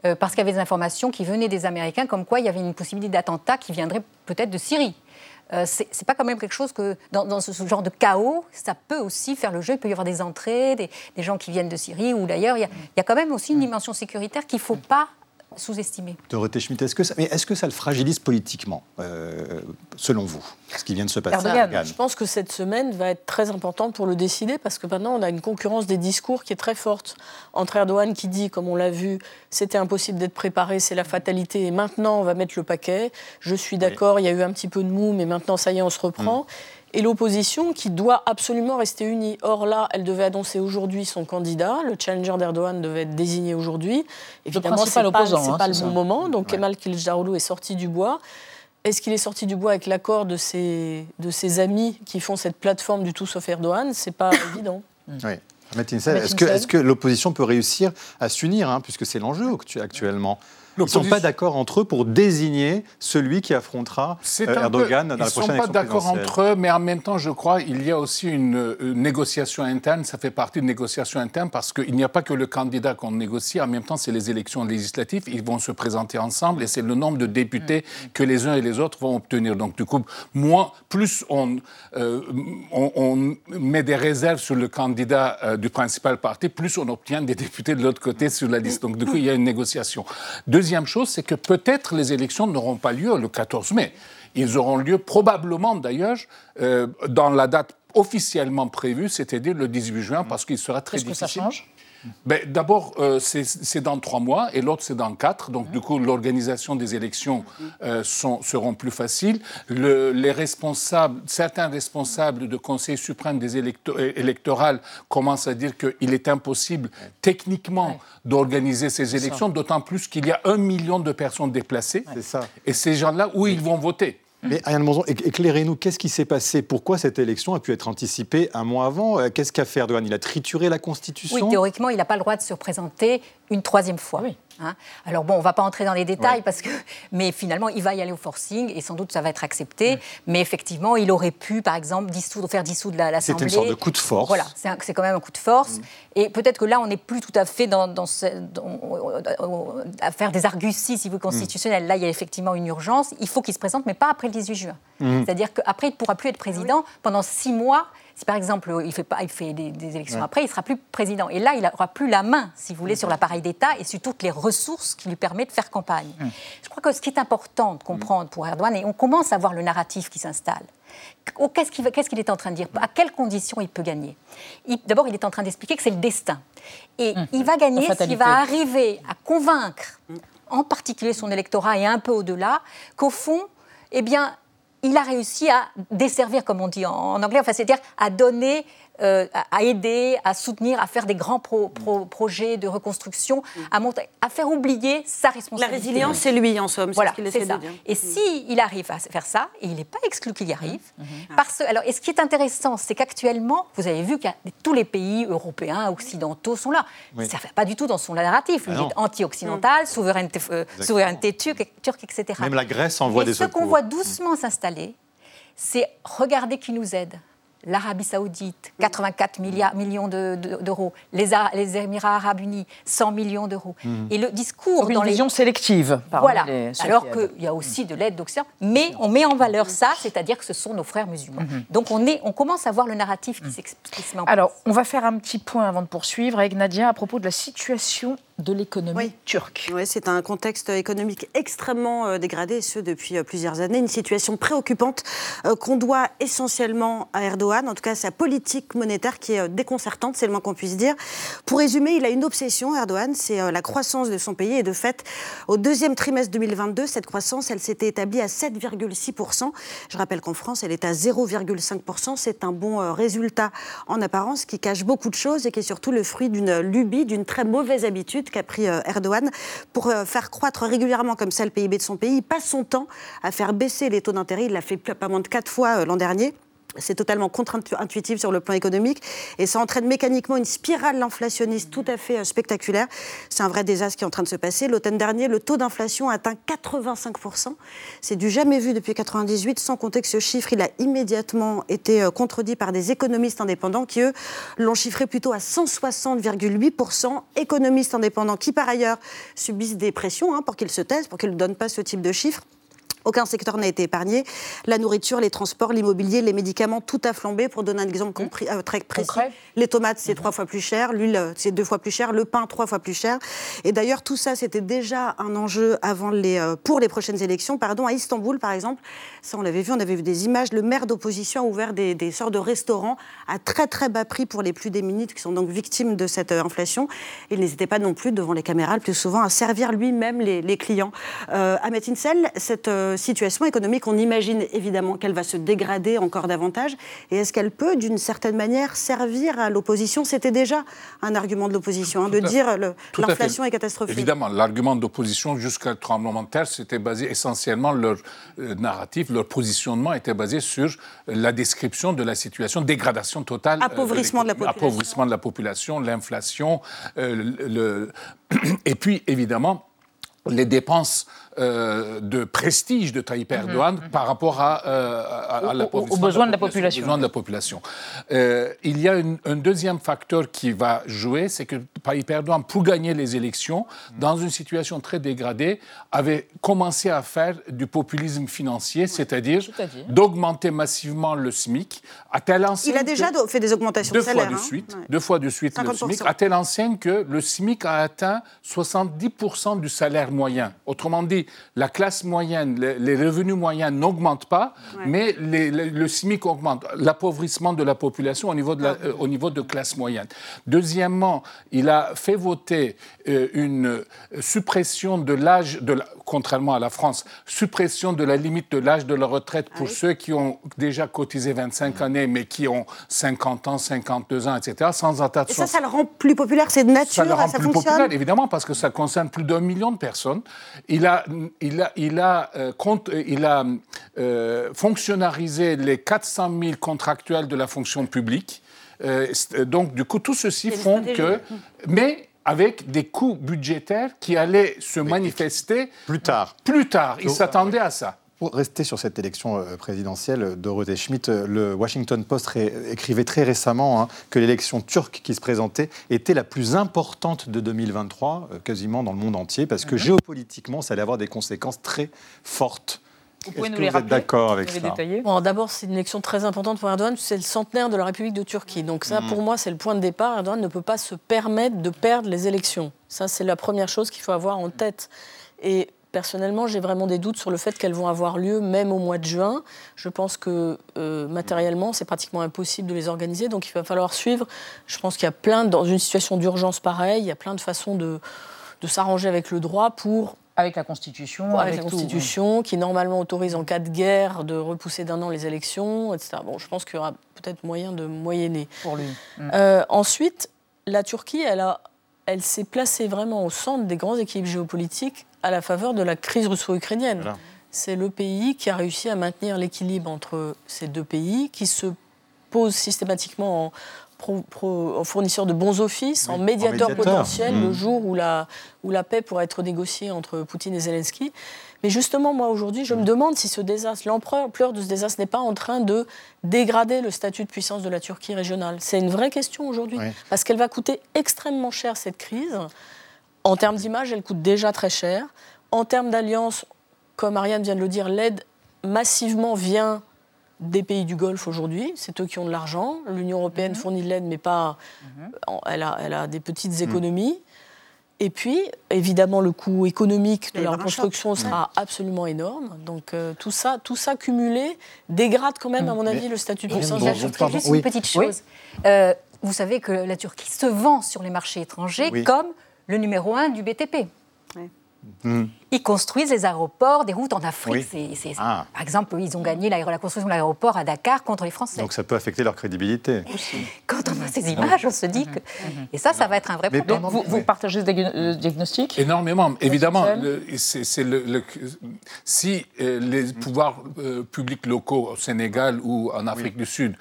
parce qu'il y avait des informations qui venaient des Américains comme quoi il y avait une possibilité d'attentat qui viendrait peut-être de Syrie. Euh, c'est pas quand même quelque chose que, dans, ce, genre de chaos, ça peut aussi faire le jeu. Il peut y avoir des entrées, des, gens qui viennent de Syrie ou d'ailleurs. Il, il, y a quand même aussi une dimension sécuritaire qu'il ne faut pas sous-estimé. Dorothée Schmitt, est-ce que, ça, mais est-ce que ça le fragilise politiquement, euh, selon vous, ce qui vient de se passer Je pense que cette semaine va être très importante pour le décider, parce que maintenant, on a une concurrence des discours qui est très forte. Entre Erdogan qui dit, comme on l'a vu, c'était impossible d'être préparé, c'est la fatalité, et maintenant, on va mettre le paquet. Je suis d'accord, il y a eu un petit peu de mou, mais maintenant, ça y est, on se reprend. Mm et l'opposition qui doit absolument rester unie. Or là, elle devait annoncer aujourd'hui son candidat, le challenger d'Erdogan devait être désigné aujourd'hui. Évidemment, ce n'est pas, hein, pas le bon moment, donc Kemal Kılıçdaroğlu est sorti du bois. Est-ce qu'il est sorti du bois avec l'accord de ses, de ses amis qui font cette plateforme du tout sauf Erdogan? C'est pas évident. Oui. Est-ce que, est que l'opposition peut réussir à s'unir, hein, puisque c'est l'enjeu actuellement? Ils ne sont pas d'accord entre eux pour désigner celui qui affrontera euh, Erdogan dans la prochaine élection Ils ne sont pas d'accord entre eux, mais en même temps, je crois, il y a aussi une, négociation interne. Ça fait partie de négociation interne parce qu'il n'y a pas que le candidat qu'on négocie. En même temps, c'est les élections législatives. Ils vont se présenter ensemble et c'est le nombre de députés que les uns et les autres vont obtenir. Donc, du coup, moins, plus on, euh, on, met des réserves sur le candidat euh, du principal parti, plus on obtient des députés de l'autre côté sur la liste. Donc, du coup, il y a une négociation. Deuxième chose, c'est que peut-être les élections n'auront pas lieu le 14 mai. Ils auront lieu probablement d'ailleurs euh, dans la date officiellement prévue, c'est-à-dire le 18 juin, parce qu'il sera très difficile. Qu'est-ce que ça change? Ben, D'abord, euh, c'est dans trois mois et l'autre, c'est dans quatre. Donc, du coup, l'organisation des élections euh, sont, seront plus faciles. Le, les responsables, certains responsables de Conseil suprême des électorales commencent à dire qu'il est impossible techniquement d'organiser ces élections, d'autant plus qu'il y a un million de personnes déplacées. Ça. Et ces gens-là, où ils vont voter? Mais Ariane Monzon, éclairez-nous, qu'est-ce qui s'est passé? Pourquoi cette élection a pu être anticipée un mois avant? Euh, Qu'est-ce qu'a fait Erdogan? Il a trituré la Constitution? Oui, théoriquement, il n'a pas le droit de se représenter une troisième fois. Oui. Hein. Alors bon, on ne va pas entrer dans les détails, parce que, mais finalement, il va y aller au forcing et sans doute ça va être accepté. Mais effectivement, il aurait pu, par exemple, dissoudre, faire dissoudre l'Assemblée. C'était une sorte de coup de force. Voilà, c'est quand même un coup de force. Mm. Et peut-être que là, on n'est plus tout à fait dans, dans, à faire des arguties, si vous mm. constitutionnels. Là, il y a effectivement une urgence. Il faut qu'il se présente, mais pas après le 18 juin. Mm. C'est-à-dire qu'après, il ne pourra plus être président pendant six mois si par exemple il fait, pas, il fait des, élections après, il ne sera plus président. Et là, il n'aura plus la main, si vous voulez, sur l'appareil d'État et sur toutes les ressources qui lui permettent de faire campagne. Je crois que ce qui est important de comprendre pour Erdogan, et on commence à voir le narratif qui s'installe, Qu'est-ce qu'il est en train de dire? À quelles conditions il peut gagner? D'abord, il est en train d'expliquer que c'est le destin. Et hum. il va gagner s'il va arriver à convaincre, en particulier son électorat et un peu au-delà, qu'au fond, eh bien, il a réussi à desservir, comme on dit en, anglais, enfin, c'est-à-dire à donner euh, à aider, à soutenir, à faire des grands projets de reconstruction, à, monter, à faire oublier sa responsabilité. La résilience, c'est lui, en somme. Voilà, c'est ça. Et s'il il arrive à faire ça, et il n'est pas exclu qu'il y arrive, mhm. parce, alors, et ce qui est intéressant, c'est qu'actuellement, vous avez vu que tous les pays européens, occidentaux sont là. Ça ne fait pas du tout dans son narratif. Il ah est anti-occidental, souveraineté, euh, souveraineté turque, etc. Même la Grèce envoie des secours. Ce qu'on voit doucement s'installer, c'est regarder qui nous aide l'Arabie Saoudite, 84 milliards, millions d'euros, les, les, Émirats Arabes Unis, 100 millions d'euros. Mhm. Et le discours dans une vision sélective. Voilà. Alors qu'il y a aussi de l'aide d'Occident, mais on met en valeur ça, c'est-à-dire que ce sont nos frères musulmans. Mhm. Donc on, est, on commence à voir le narratif qui mhm. s'explique. Alors on va faire un petit point avant de poursuivre avec Nadia à propos de la situation de l'économie turque. Oui, c'est un contexte économique extrêmement euh, dégradé, et ce depuis euh, plusieurs années. Une situation préoccupante euh, qu'on doit essentiellement à Erdogan, en tout cas sa politique monétaire qui est déconcertante, c'est le moins qu'on puisse dire. Pour résumer, il a une obsession, Erdogan, c'est la croissance de son pays. Et de fait, au deuxième trimestre 2022, cette croissance, elle s'était établie à 7,6%. Je rappelle qu'en France, elle est à 0,5%. C'est un bon résultat en apparence qui cache beaucoup de choses et qui est surtout le fruit d'une lubie, d'une très mauvaise habitude qu'a pris euh, Erdogan pour euh, faire croître régulièrement comme ça le PIB de son pays. Il passe son temps à faire baisser les taux d'intérêt. Il l'a fait pas moins de quatre fois euh, l'an dernier. C'est totalement contre-intuitif sur le plan économique et ça entraîne mécaniquement une spirale inflationniste tout à fait euh, spectaculaire. C'est un vrai désastre qui est en train de se passer. L'automne dernier, le taux d'inflation a atteint 85%. C'est du jamais vu depuis 98, sans compter que ce chiffre, il a immédiatement été euh, contredit par des économistes indépendants qui, eux, l'ont chiffré plutôt à 160,8%. Économistes indépendants qui, par ailleurs, subissent des pressions hein, pour qu'ils se taisent, pour qu'ils ne donnent pas ce type de chiffres. Aucun secteur n'a été épargné. La nourriture, les transports, l'immobilier, les médicaments, tout a flambé. Pour donner un exemple mmh. euh, très précis, les tomates, c'est mmh. trois fois plus cher, l'huile, euh, c'est deux fois plus cher, le pain, trois fois plus cher. Et d'ailleurs, tout ça, c'était déjà un enjeu avant les, euh, pour les prochaines élections. Pardon, à Istanbul, par exemple, ça, on l'avait vu, on avait vu des images. Le maire d'opposition a ouvert des, sortes de restaurants à très très bas prix pour les plus démunis, qui sont donc victimes de cette inflation. Il n'hésitait pas non plus, devant les caméras, le plus souvent, à servir lui-même les, clients. Euh, Insel, cette situation économique, on imagine évidemment qu'elle va se dégrader encore davantage. Et est-ce qu'elle peut, d'une certaine manière, servir à l'opposition? C'était déjà un argument de l'opposition, hein, de dire l'inflation est catastrophique. Évidemment, l'argument d'opposition jusqu'à le tremblement de terre, c'était basé essentiellement leur euh, narratif, leur positionnement était basé sur la description de la situation, dégradation totale. Euh, appauvrissement de, la population. Appauvrissement de la population, l'inflation, euh, le... et puis évidemment les dépenses euh, de prestige de Tayyip mhm, Erdogan mhm. par rapport à, euh, aux, besoins de la population. de la population. Euh, il y a un deuxième facteur qui va jouer, c'est que Tayyip Erdogan, pour gagner les élections, dans une situation très dégradée, avait commencé à faire du populisme financier, c'est-à-dire d'augmenter massivement le SMIC. À telle il a déjà fait des augmentations de salaire. Fois de hein. suite, Deux fois de suite le SMIC, à telle enseigne que le SMIC a atteint 70% du salaire moyen. Autrement dit, la classe moyenne, les, revenus moyens n'augmentent pas, mais le SMIC augmente. L'appauvrissement de la population au niveau de, la, euh, au niveau de classe moyenne. Deuxièmement, il a fait voter euh, une suppression de l'âge, de contrairement à la France, suppression de la limite de l'âge de la retraite pour ah ceux qui ont déjà cotisé 25 années, mais qui ont 50 ans, 52 ans, etc., sans attention. Et ça, ça le rend plus populaire, c'est de nature, ça le rend ça plus populaire, évidemment, parce que ça concerne plus d'un million de personnes. Il a, il a, il a, euh, compte, il a euh, fonctionnalisé les 400 000 contractuels de la fonction publique. Euh, donc, du coup, tout ceci font que. Mais avec des coûts budgétaires qui allaient se manifester plus tard. Plus tard, ils s'attendaient à ça. Pour rester sur cette élection euh, présidentielle, Dorothée Schmidt, euh, le Washington Post écrivait très récemment hein, que l'élection turque qui se présentait était la plus importante de 2023, euh, quasiment dans le monde entier, parce que mhm. géopolitiquement, ça allait avoir des conséquences très fortes vous pouvez nous les rappeler d'accord avec ça bon, D'abord, c'est une élection très importante pour Erdogan. C'est le centenaire de la République de Turquie. Donc ça, mm. pour moi, c'est le point de départ. Erdogan ne peut pas se permettre de perdre les élections. Ça, c'est la première chose qu'il faut avoir en tête. Et personnellement, j'ai vraiment des doutes sur le fait qu'elles vont avoir lieu même au mois de juin. Je pense que euh, matériellement, c'est pratiquement impossible de les organiser. Donc il va falloir suivre. Je pense qu'il y a plein, dans une situation d'urgence pareille, il y a plein de façons de, de s'arranger avec le droit pour avec la Constitution. Avec, la Constitution, qui normalement autorise en cas de guerre de repousser d'un an les élections, etc. Bon, je pense qu'il y aura peut-être moyen de moyenner. Pour lui. Mm. Euh, ensuite, la Turquie, elle, a, elle s'est placée vraiment au centre des grands équilibres géopolitiques à la faveur de la crise russo-ukrainienne. C'est le pays qui a réussi à maintenir l'équilibre entre ces deux pays, qui se pose systématiquement en, en fournisseur de bons offices, en, médiateur potentiel le mmh. jour où la, où la paix pourra être négociée entre Poutine et Zelensky. Mais justement, moi, aujourd'hui, je me mmh. demande si ce désastre, l'ampleur de ce désastre n'est pas en train de dégrader le statut de puissance de la Turquie régionale. C'est une vraie question aujourd'hui, parce qu'elle va coûter extrêmement cher, cette crise. En termes d'image, elle coûte déjà très cher. En termes d'alliance, comme Ariane vient de le dire, l'aide massivement vient des pays du Golfe aujourd'hui. C'est eux qui ont de l'argent. L'Union européenne mhm. fournit de l'aide, mais pas. Mhm. Elle, a, elle, a, des petites mhm. économies. Et puis, évidemment, le coût économique de la reconstruction sera absolument énorme. Donc, euh, tout, ça, tout ça cumulé dégrade quand même, à mon avis, le statut de puissance. J'ajouterais juste une petite chose. Euh, vous savez que la Turquie se vend sur les marchés étrangers comme le numéro un du BTP. Hmm. Ils construisent les aéroports, des routes en Afrique. Ah. Par exemple, ils ont gagné la, construction de l'aéroport à Dakar contre les Français. Donc ça peut affecter leur crédibilité. Quand on voit ces images, on se dit que... Et ça, ça va être un vrai problème. Vous, vous, partagez ce diagnostic Énormément. Évidemment, c'est le, si euh, les pouvoirs euh, publics locaux au Sénégal ou en Afrique du Sud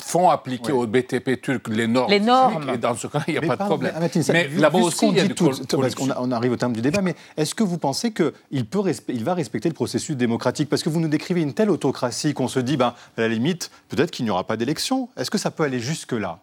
font appliquer au BTP turc les normes. Les normes. Et dans ce cas, il n'y a pas de problème. mais là-bas aussi, il y a tout, parce qu'on on arrive au terme du débat, mais est-ce que vous pensez qu'il peut, il va respecter le processus démocratique? Parce que vous nous décrivez une telle autocratie qu'on se dit, ben, à la limite, peut-être qu'il n'y aura pas d'élection. Est-ce que ça peut aller jusque-là?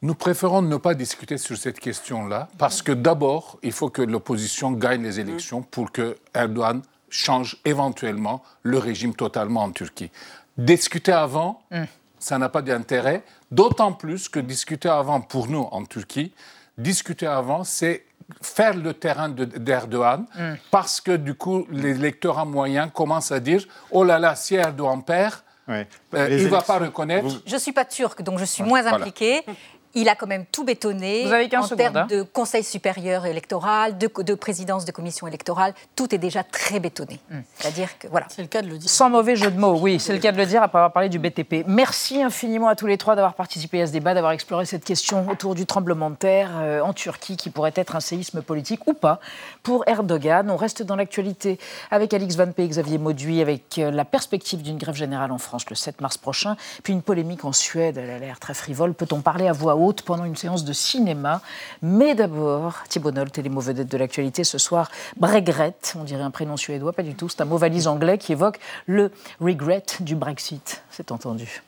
Nous préférons ne pas discuter sur cette question-là, parce que d'abord, il faut que l'opposition gagne les élections pour que Erdogan change éventuellement le régime totalement en Turquie. Discuter avant, mm ça n'a pas d'intérêt, d'autant plus que discuter avant, pour nous en Turquie, discuter avant, c'est faire le terrain d'Erdogan, mm. parce que du coup, l'électorat moyen commence à dire Oh là là, si Erdogan perd, euh, il ne va pas reconnaître. Je ne suis pas turque, donc je suis moins impliquée il a quand même tout bétonné en termes hein. de conseil supérieur électoral, de, de, présidence de commission électorale. Tout est déjà très bétonné. Hmm. C'est-à-dire que voilà. C'est le cas de le dire. Sans mauvais jeu de mots, oui, c'est le cas de le dire après avoir parlé du BTP. Merci infiniment à tous les trois d'avoir participé à ce débat, d'avoir exploré cette question autour du tremblement de terre euh, en Turquie qui pourrait être un séisme politique ou pas pour Erdogan. On reste dans l'actualité avec Alix Van P et Xavier Mauduit avec euh, la perspective d'une grève générale en France le 7 mars prochain, puis une polémique en Suède. Elle a l'air très frivole. Peut-on parler à voix haute haute pendant une séance de cinéma. Mais d'abord, Thibault Nolte et les mots vedettes de l'actualité ce soir. Bregret, on dirait un prénom suédois, pas du tout. C'est un mot valise anglais qui évoque le regret du Brexit. C'est entendu.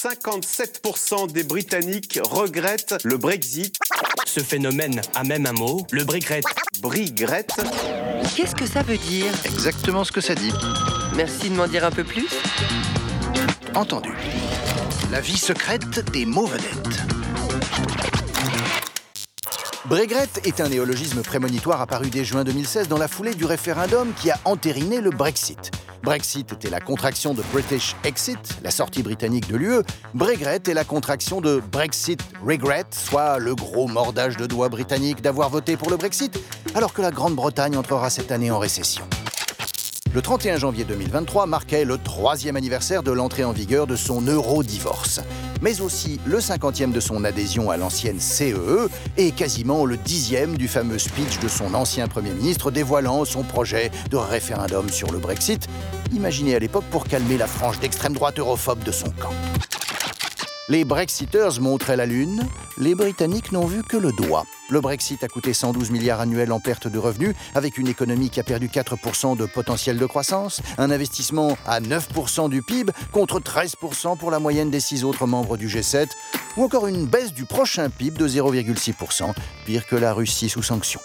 57% des Britanniques regrettent le Brexit. Ce phénomène a même un mot, le brigret. Brigret Qu'est-ce que ça veut dire? Exactement ce que ça dit. Merci de m'en dire un peu plus. Entendu. La vie secrète des mots vedettes. Brégret est un néologisme prémonitoire apparu dès juin 2016 dans la foulée du référendum qui a entériné le Brexit. Brexit était la contraction de British Exit, la sortie britannique de l'UE. Brégret est la contraction de Brexit Regret, soit le gros mordage de doigts britannique d'avoir voté pour le Brexit, alors que la Grande-Bretagne entrera cette année en récession. Le 31 janvier 2023 marquait le troisième anniversaire de l'entrée en vigueur de son euro-divorce, mais aussi le cinquantième de son adhésion à l'ancienne CEE e et quasiment le dixième du fameux speech de son ancien Premier ministre dévoilant son projet de référendum sur le Brexit, imaginé à l'époque pour calmer la frange d'extrême droite europhobe de son camp. Les Brexiters montraient la Lune, les Britanniques n'ont vu que le doigt. Le Brexit a coûté 112 milliards annuels en perte de revenus, avec une économie qui a perdu 4% de potentiel de croissance, un investissement à 9% du PIB contre 13% pour la moyenne des six autres membres du G7, ou encore une baisse du prochain PIB de 0,6%, pire que la Russie sous sanction.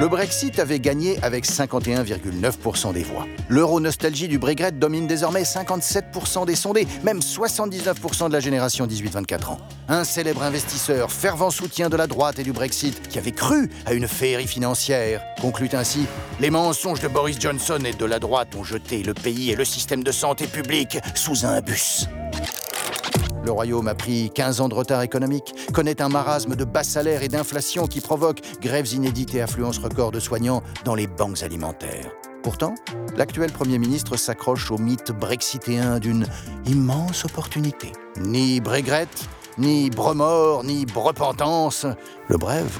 Le Brexit avait gagné avec 51,9% des voix. L'euro-nostalgie du Brexit domine désormais 57% des sondés, même 79% de la génération 18-24 ans. Un célèbre investisseur, fervent soutien de la droite et du Brexit, qui avait cru à une féerie financière, conclut ainsi Les mensonges de Boris Johnson et de la droite ont jeté le pays et le système de santé publique sous un bus. Le royaume a pris 15 ans de retard économique, connaît un marasme de bas salaires et d'inflation qui provoque grèves inédites et affluence record de soignants dans les banques alimentaires. Pourtant, l'actuel Premier ministre s'accroche au mythe brexitéen d'une immense opportunité. Ni Brégret, ni Bremort, ni Brepentance, le brève.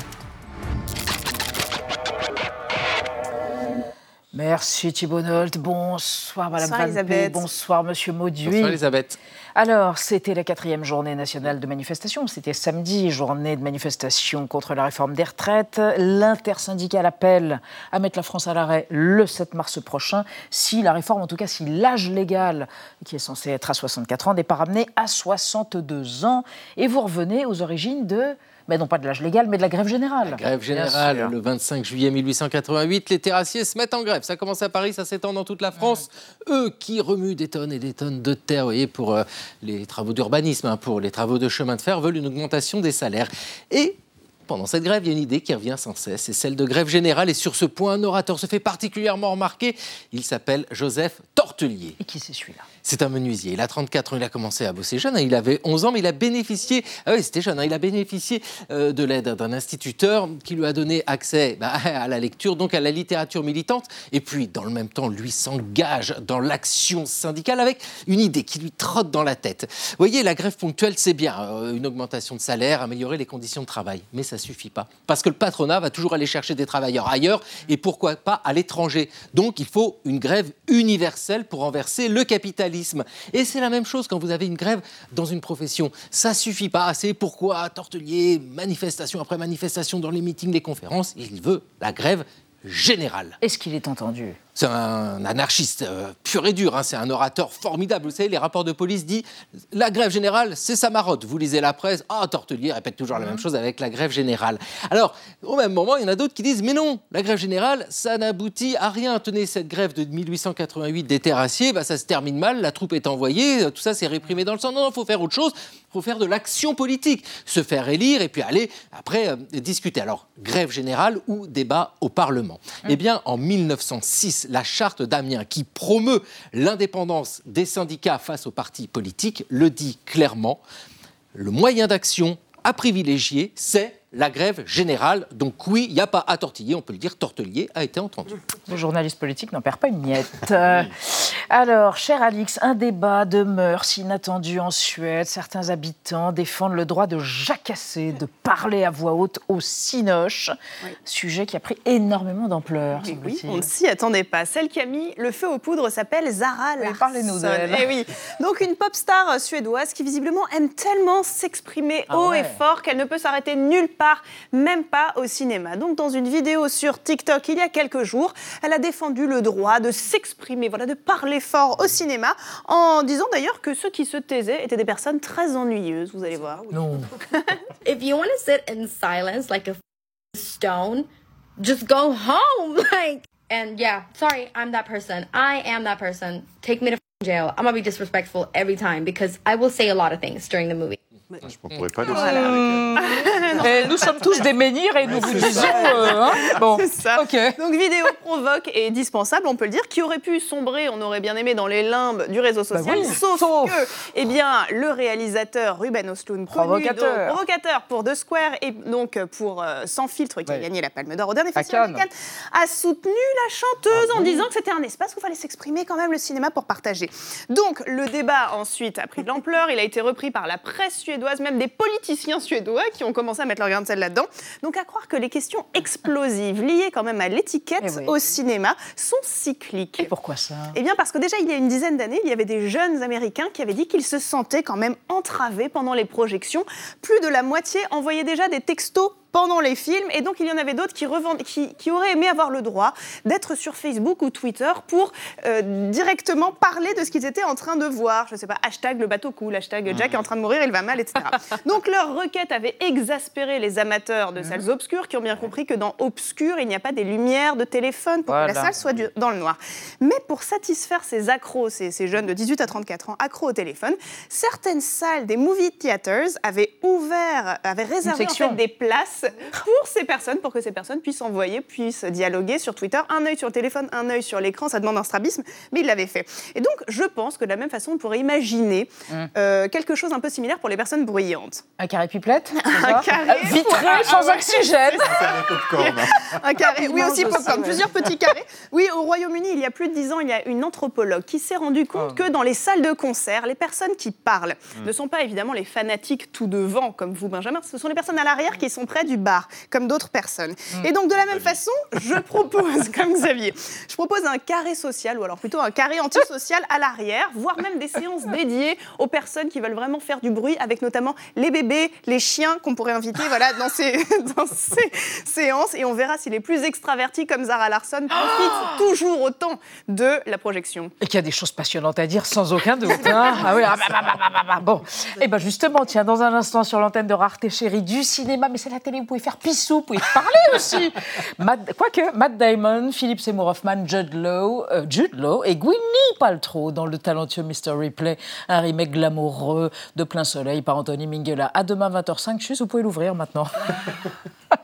Merci Thibault Nolte. Bonsoir Madame Bonsoir, Elisabeth. Bonsoir Monsieur Mauduit. Bonsoir Elisabeth. Alors, c'était la quatrième journée nationale de manifestation. C'était samedi, journée de manifestation contre la réforme des retraites. L'intersyndicale appelle à mettre la France à l'arrêt le 7 mars prochain si la réforme, en tout cas si l'âge légal, qui est censé être à 64 ans, n'est pas ramené à 62 ans. Et vous revenez aux origines de mais non pas de l'âge légal, mais de la grève générale. La grève générale, le 25 juillet 1888, les terrassiers se mettent en grève. Ça commence à Paris, ça s'étend dans toute la France. Eux qui remuent des tonnes et des tonnes de terre, vous voyez, pour euh, les travaux d'urbanisme, hein, pour les travaux de chemin de fer, veulent une augmentation des salaires. Et pendant cette grève, il y a une idée qui revient sans cesse, c'est celle de grève générale. Et sur ce point, un orateur se fait particulièrement remarquer. Il s'appelle Joseph Tortelier. Et qui c'est celui-là? C'est un menuisier. Il a 34 ans, il a commencé à bosser jeune. hein. Il avait 11 ans, mais il a bénéficié, ah oui, c'était jeune, hein. il a bénéficié euh, de l'aide d'un instituteur qui lui a donné accès bah, à la lecture, donc à la littérature militante. Et puis, dans le même temps, lui s'engage dans l'action syndicale avec une idée qui lui trotte dans la tête. Vous voyez, la grève ponctuelle, c'est bien. euh, une augmentation de salaire, améliorer les conditions de travail. Mais ça suffit pas. Parce que le patronat va toujours aller chercher des travailleurs ailleurs et pourquoi pas à l'étranger. Donc, il faut une grève universelle pour renverser le capitalisme. Et c'est la même chose quand vous avez une grève dans une profession. Ça suffit pas. C'est pourquoi Tortelier, manifestation après manifestation dans les meetings, les conférences, il veut la grève générale. Est-ce qu'il est entendu? C'est un anarchiste euh, pur et dur, hein, c'est un orateur formidable. Vous savez, les rapports de police disent la grève générale, c'est sa marotte. Vous lisez la presse, ah, Tortelier répète toujours la même chose avec la grève générale. Alors, au même moment, il y en a d'autres qui disent mais non, la grève générale, ça n'aboutit à rien. Tenez, cette grève de 1888 des terrassiers, bah, ça se termine mal, la troupe est envoyée, euh, tout ça c'est réprimé dans le sang. Non, il faut faire autre chose, il faut faire de l'action politique, se faire élire et puis aller après euh, discuter. Alors, grève générale ou débat au Parlement? Eh bien, en 1906, la charte d'Amiens, qui promeut l'indépendance des syndicats face aux partis politiques, le dit clairement. Le moyen d'action à privilégier, c'est la grève générale. Donc oui, il n'y a pas à tortiller, on peut le dire, Tortelier a été entendu. Le journaliste politique n'en perd pas une miette. Euh, Alors, cher Alix, un débat de mœurs inattendu en Suède. Certains habitants défendent le droit de jacasser, de parler à voix haute au cinoche. Sujet qui a pris énormément d'ampleur. Oui, oui, on ne s'y attendait pas. Celle qui a mis le feu aux poudres s'appelle Zara Larsson. Parlez-nous d'elle. Eh oui. Donc une pop star suédoise qui visiblement aime tellement s'exprimer Ah haut ouais. et fort qu'elle ne peut s'arrêter nulle part, même pas au cinéma. Donc dans une vidéo sur TikTok il y a quelques jours, elle a défendu le droit de s'exprimer, voilà, de parler fort au cinéma, en disant d'ailleurs que ceux qui se taisaient étaient des personnes très ennuyeuses. Vous allez voir. Non. if you want to sit in silence like a f- stone, just go home. Like, and yeah, sorry, I'm that person. I am that person. Take me to jail. I'm gonna be disrespectful every time because I will say a lot of things during the movie. Je ne pourrais pas dire Eh, nous sommes tous des menhirs et nous vous disons. euh, hein, bon, C'est ça. Donc vidéo provoque et dispensable, on peut le dire, qui aurait pu sombrer, on aurait bien aimé dans les limbes du réseau social, Bah oui, sauf, sauf. que, eh bien, le réalisateur Ruben connu, Provocateur. donc, provocateur pour The Square et donc pour euh, Sans filtre, qui a gagné la Palme d'Or au dernier festival de Cannes. A soutenu la chanteuse Ah en disant que c'était un espace où il fallait s'exprimer quand même le cinéma pour partager. Donc le débat ensuite a pris de l'ampleur, il a été repris par la presse même des politiciens suédois qui ont commencé à mettre leur grain de sel là-dedans. Donc à croire que les questions explosives liées quand même à l'étiquette Eh oui. au cinéma sont cycliques. Et pourquoi ça? Eh bien parce que déjà il y a une dizaine d'années, il y avait des jeunes Américains qui avaient dit qu'ils se sentaient quand même entravés pendant les projections. Plus de la moitié envoyaient déjà des textos pendant les films et donc il y en avait d'autres qui, qui, qui auraient aimé avoir le droit d'être sur Facebook ou Twitter pour euh, directement parler de ce qu'ils étaient en train de voir. Je sais pas, hashtag le bateau coule, hashtag Jack est en train de mourir, il va mal, etc. donc leur requête avait exaspéré les amateurs de salles obscures qui ont bien compris que dans obscur, il n'y a pas des lumières de téléphone pour que la salle soit du- dans le noir. Mais pour satisfaire ces accros, ces, ces jeunes de 18 à 34 ans accros au téléphone, certaines salles des movie theaters avaient ouvert, avaient réservé en fait des places pour ces personnes, pour que ces personnes puissent envoyer, puissent dialoguer sur Twitter, un œil sur le téléphone, un œil sur l'écran, ça demande un strabisme, mais il l'avait fait. Et donc, je pense que de la même façon, on pourrait imaginer Mm. euh, quelque chose un peu similaire pour les personnes bruyantes. Un carré pipelette Un carré Euh, Vitré, Ah, sans ouais. oxygène. Un carré, oui, aussi aussi, popcorn, plusieurs petits carrés. Oui, au Royaume-Uni, il y a plus de 10 ans, il y a une anthropologue qui s'est rendue compte Ah. que dans les salles de concert, les personnes qui parlent Mm. ne sont pas évidemment les fanatiques tout devant, comme vous, Benjamin, ce sont les personnes à l'arrière qui sont près du bar, comme d'autres personnes. Mm. Et donc, de la même façon, je propose, comme Xavier, je propose un carré social, ou alors plutôt un carré antisocial à l'arrière, voire même des séances dédiées aux personnes qui veulent vraiment faire du bruit, avec notamment les bébés, les chiens qu'on pourrait inviter voilà, dans, ces, dans ces séances. Et on verra si les plus extravertis, comme Zara Larsson, profitent toujours autant de la projection. Et qu'il y a des choses passionnantes à dire sans aucun doute. hein. ah oui, ah bah, bah, bah, bah, bah, bah. bon. Et ben justement, tiens, dans un instant sur l'antenne de Rareté Chérie du cinéma, mais c'est la télé, vous pouvez faire pissou, vous pouvez parler aussi. Quoique, Matt Damon, Philip Seymour Hoffman, Jude Law, euh, Jude Law et Gwyneth Paltrow dans le talentueux Mr. Replay, un remake glamoureux de plein soleil par Anthony Minghella. À demain 20h05, juste, vous pouvez l'ouvrir maintenant.